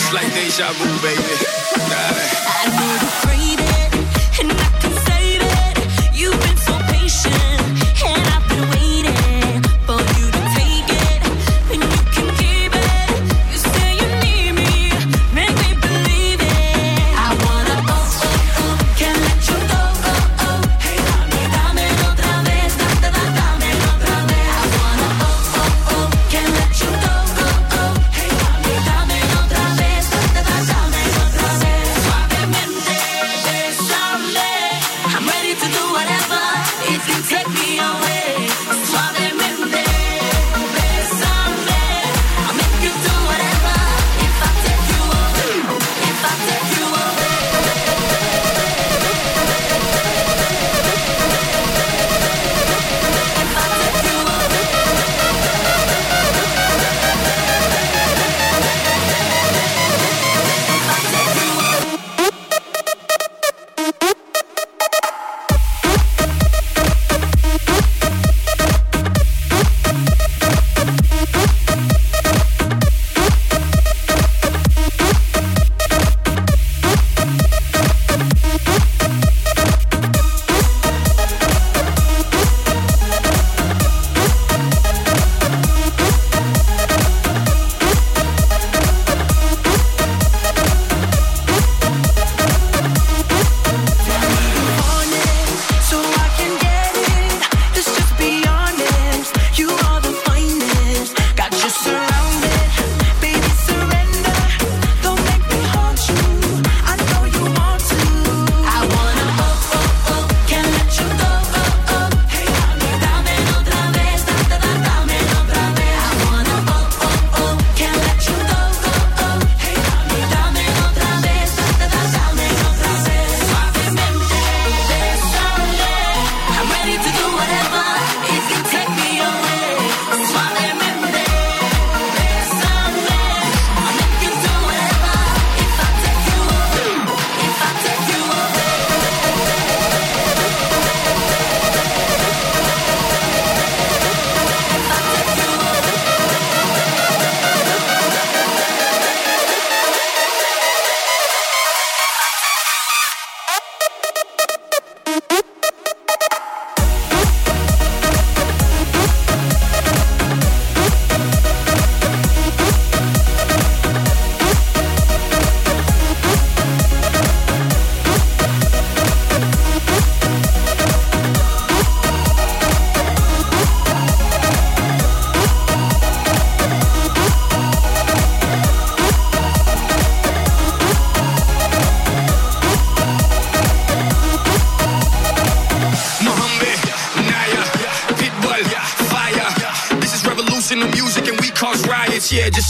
It's like deja vu, baby. Got it. I need to breathe it.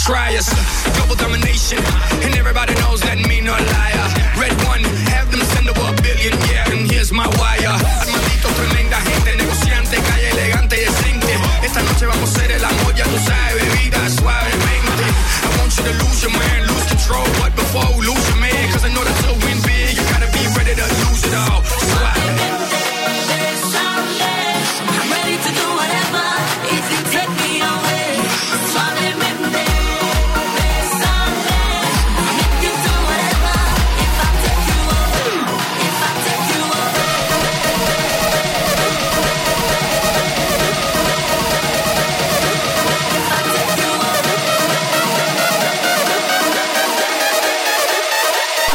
try us. Double diamond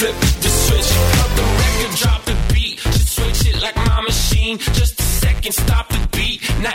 flip the switch, cut the record, drop the beat. Just switch it like my machine. Just a second, stop the beat. Now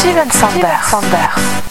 sound of Steven Sanders.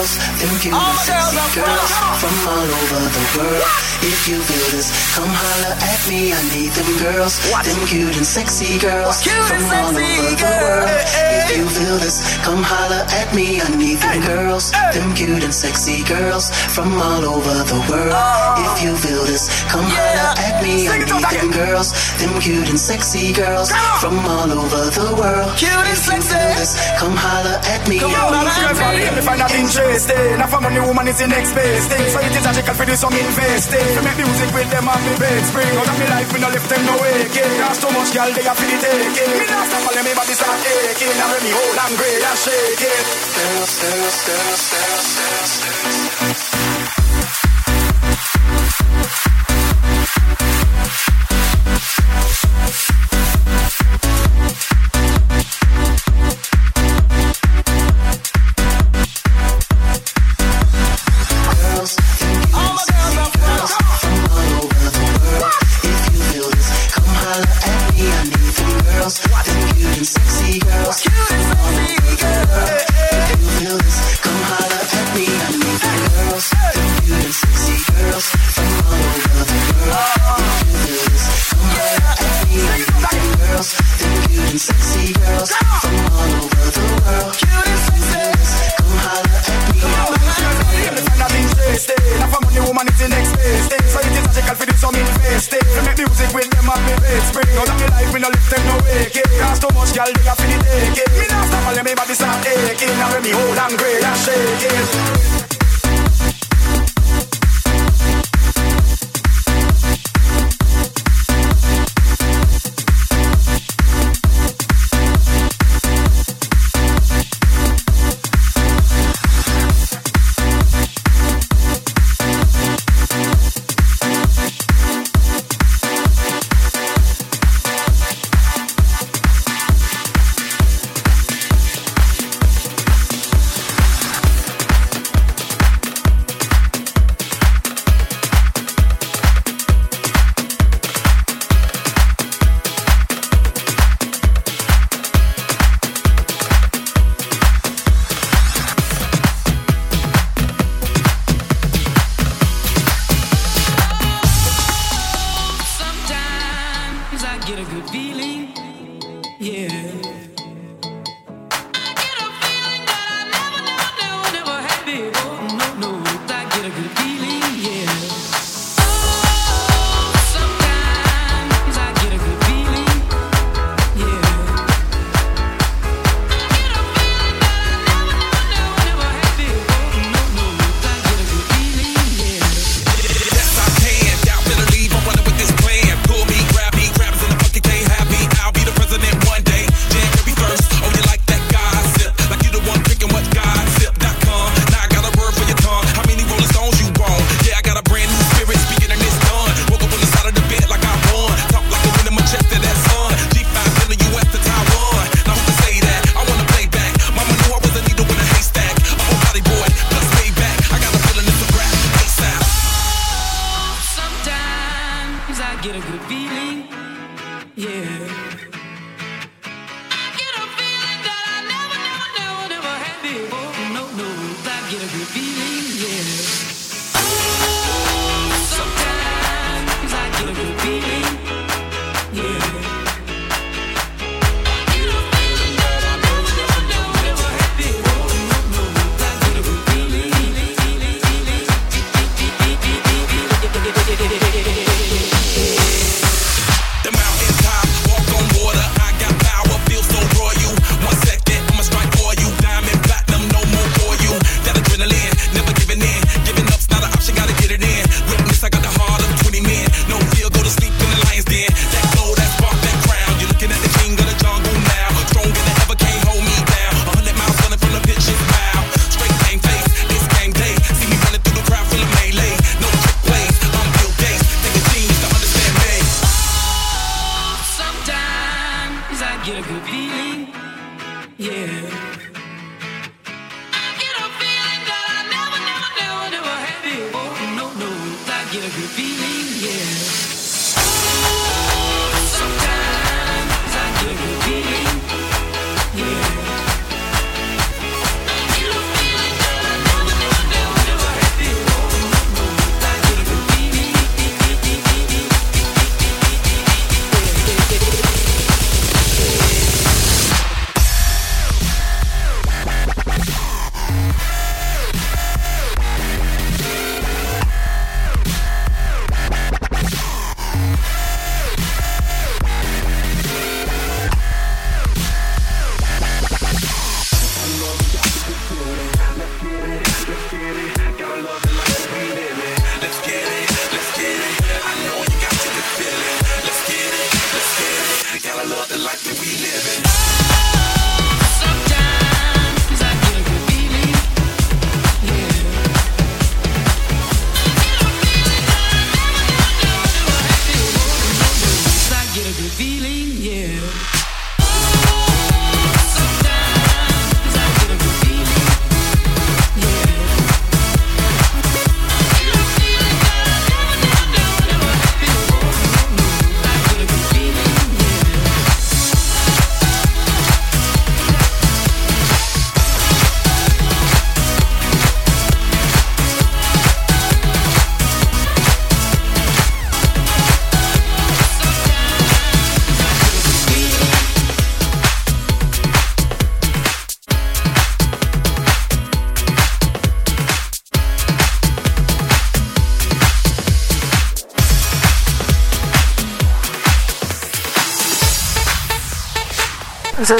Girls, them cute and sexy girls from all over the world. If you feel this, come holler at me. I need them girls, them cute and sexy girls from all over the world. If you feel this, come holler at me. I need them girls, them cute and sexy girls from all over the world. If you feel this, come holler at me. I need them girls, them cute and sexy girls from all over the world. If you feel this, come holler at me. I need them girls. me find that interesting. Now for money, woman is the next best thing. So it is logical for do some investing. To make music with them on me bed spring. Out of me life, me no left them no waking. Cause too much girl, they are for the taking. Me not stop calling me body start aching. Now when me hold and grey and shaking. Girls, girls, girls, girls, girls, girls. Girls, Thank you. Spring. Out of me life, me no left them no waking. Cause too much girl, they are for the taking. Me not stop calling me body start aching. Now me hold and grey and shaking. Sometimes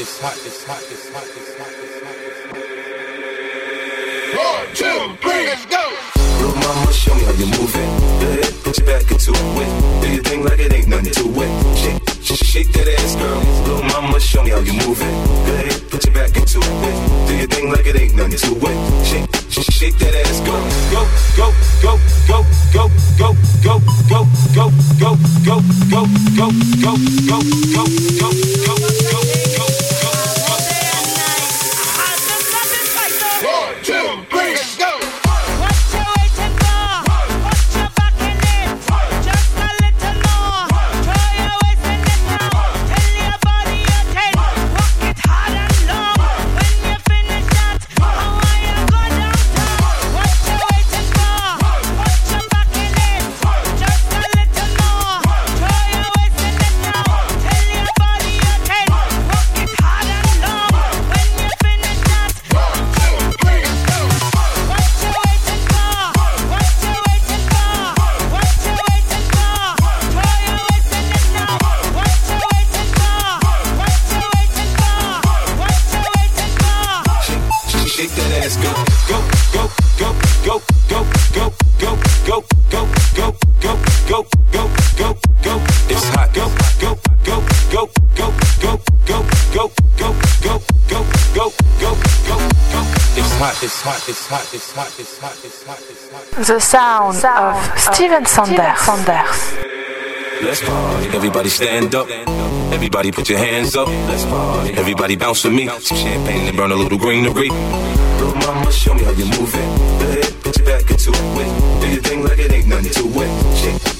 it's hot, it's hot, it's hot, it's hot, it's hot, it's hot. One, two, three, let's go. Little mama, show me how you move it. The head, put your back into it. Do your thing like it ain't nothing to it. Shake, shake, shake that ass, girl. Little mama, show me how you move it. Go ahead, put your back into it. Do your thing like it ain't nothing to it. Shake, shake, shake that ass, go, go, go, go, go, go, go, go, go, go, go, go, go, go, go, go. go, go, go, go, go, go. It's hot, it's hot, it's hot, it's hot, it's hot, it's hot, it's hot. The sound, sound of, of Steven Sanders. Sanders. Let's party, everybody stand up. Everybody put your hands up. Let's party, everybody bounce with me. Some champagne and burn a little greenery. Little mama, show me how you move it. Go ahead, put your back into it. Do your thing like it ain't nothing to it. Shake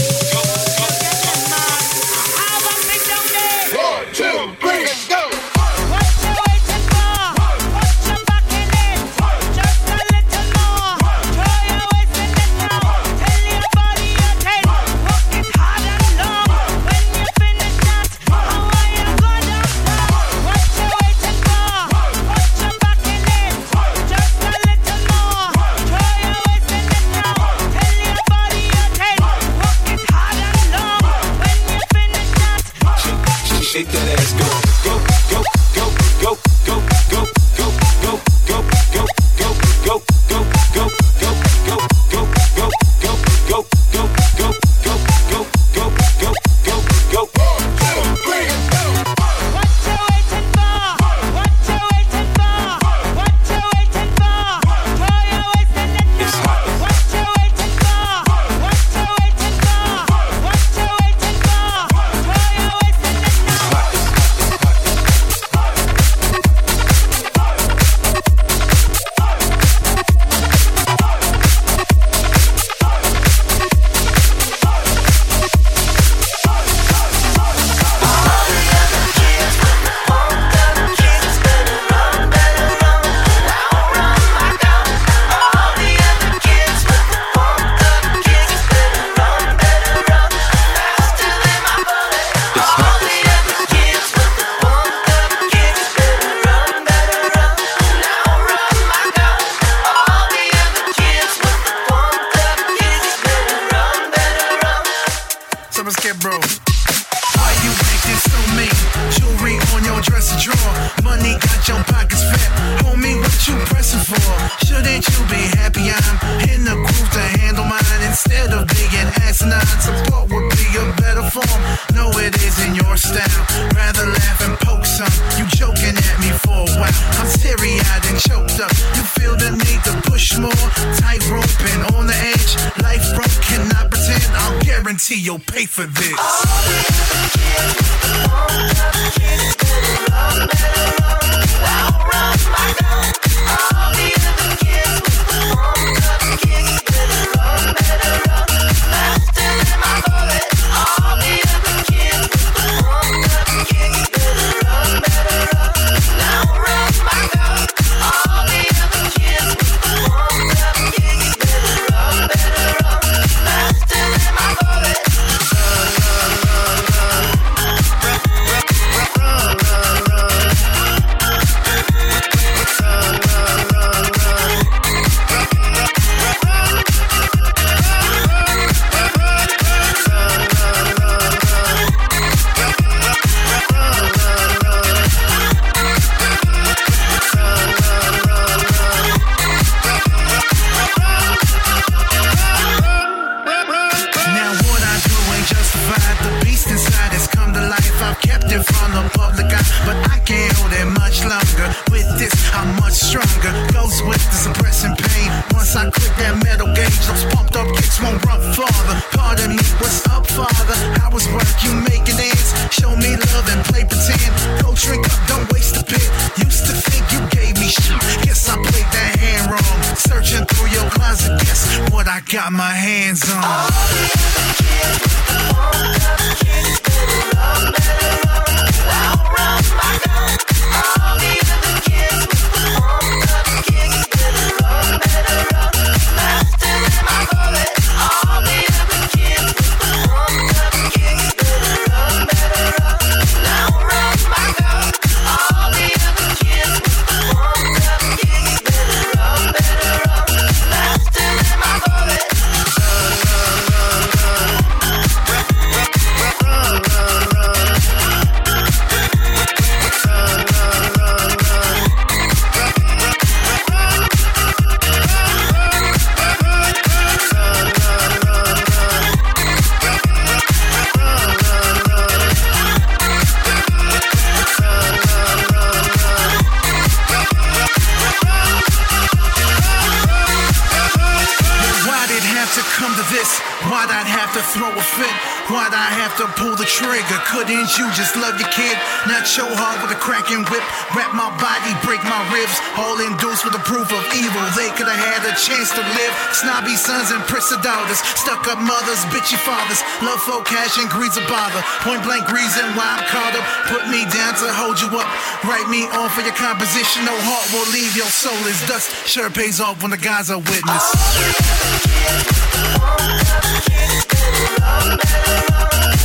cracking whip, wrap my body, break my ribs, all induced with the proof of evil. They could have had a chance to live. Snobby sons and prissy daughters, stuck up mothers, bitchy fathers, love for cash and greed's a bother. Point blank reason why I'm caught up, put me down to hold you up. Write me on for your composition, no heart will leave your soul is dust. Sure pays off when the guys are witness.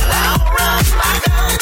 I'll run my gun.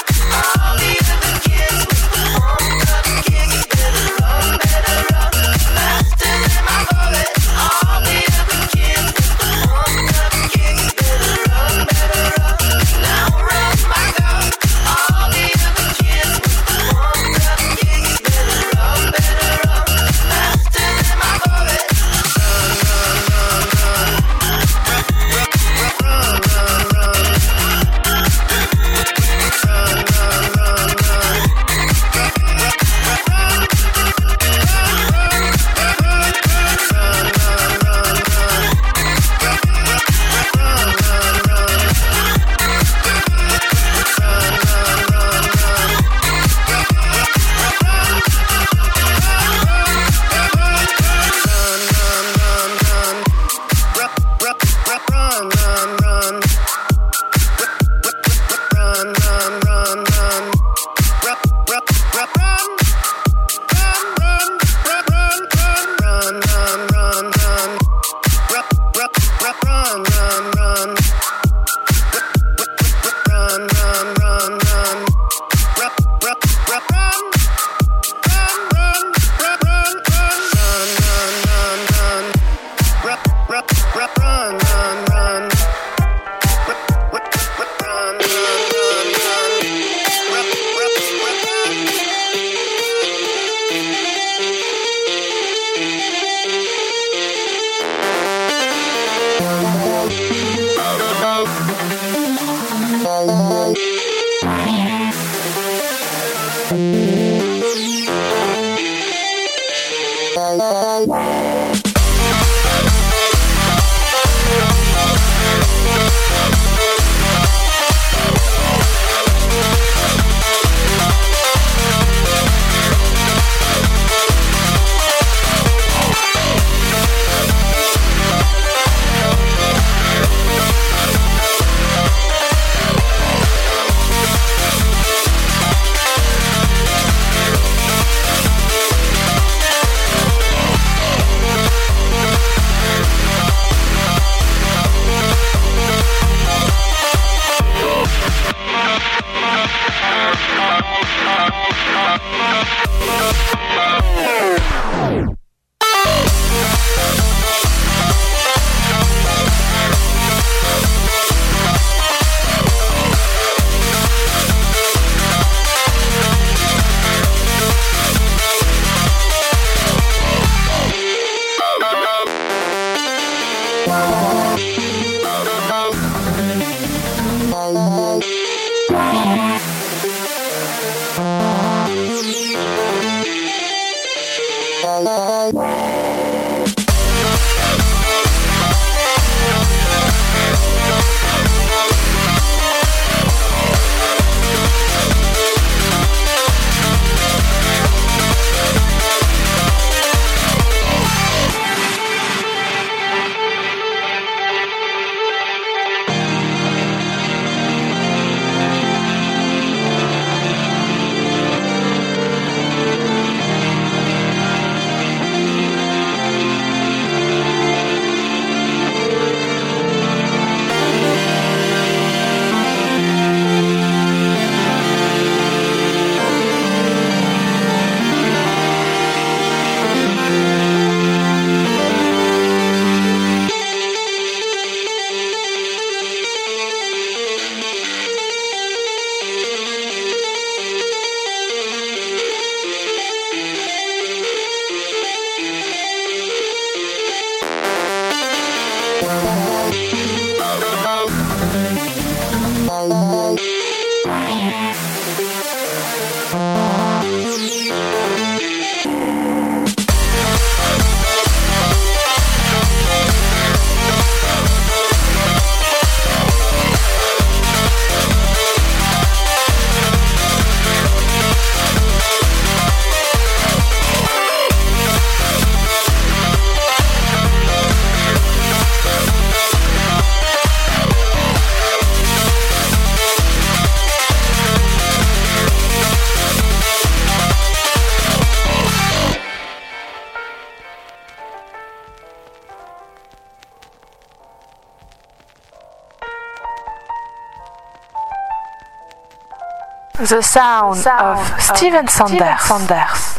The sound of Steven Sanders.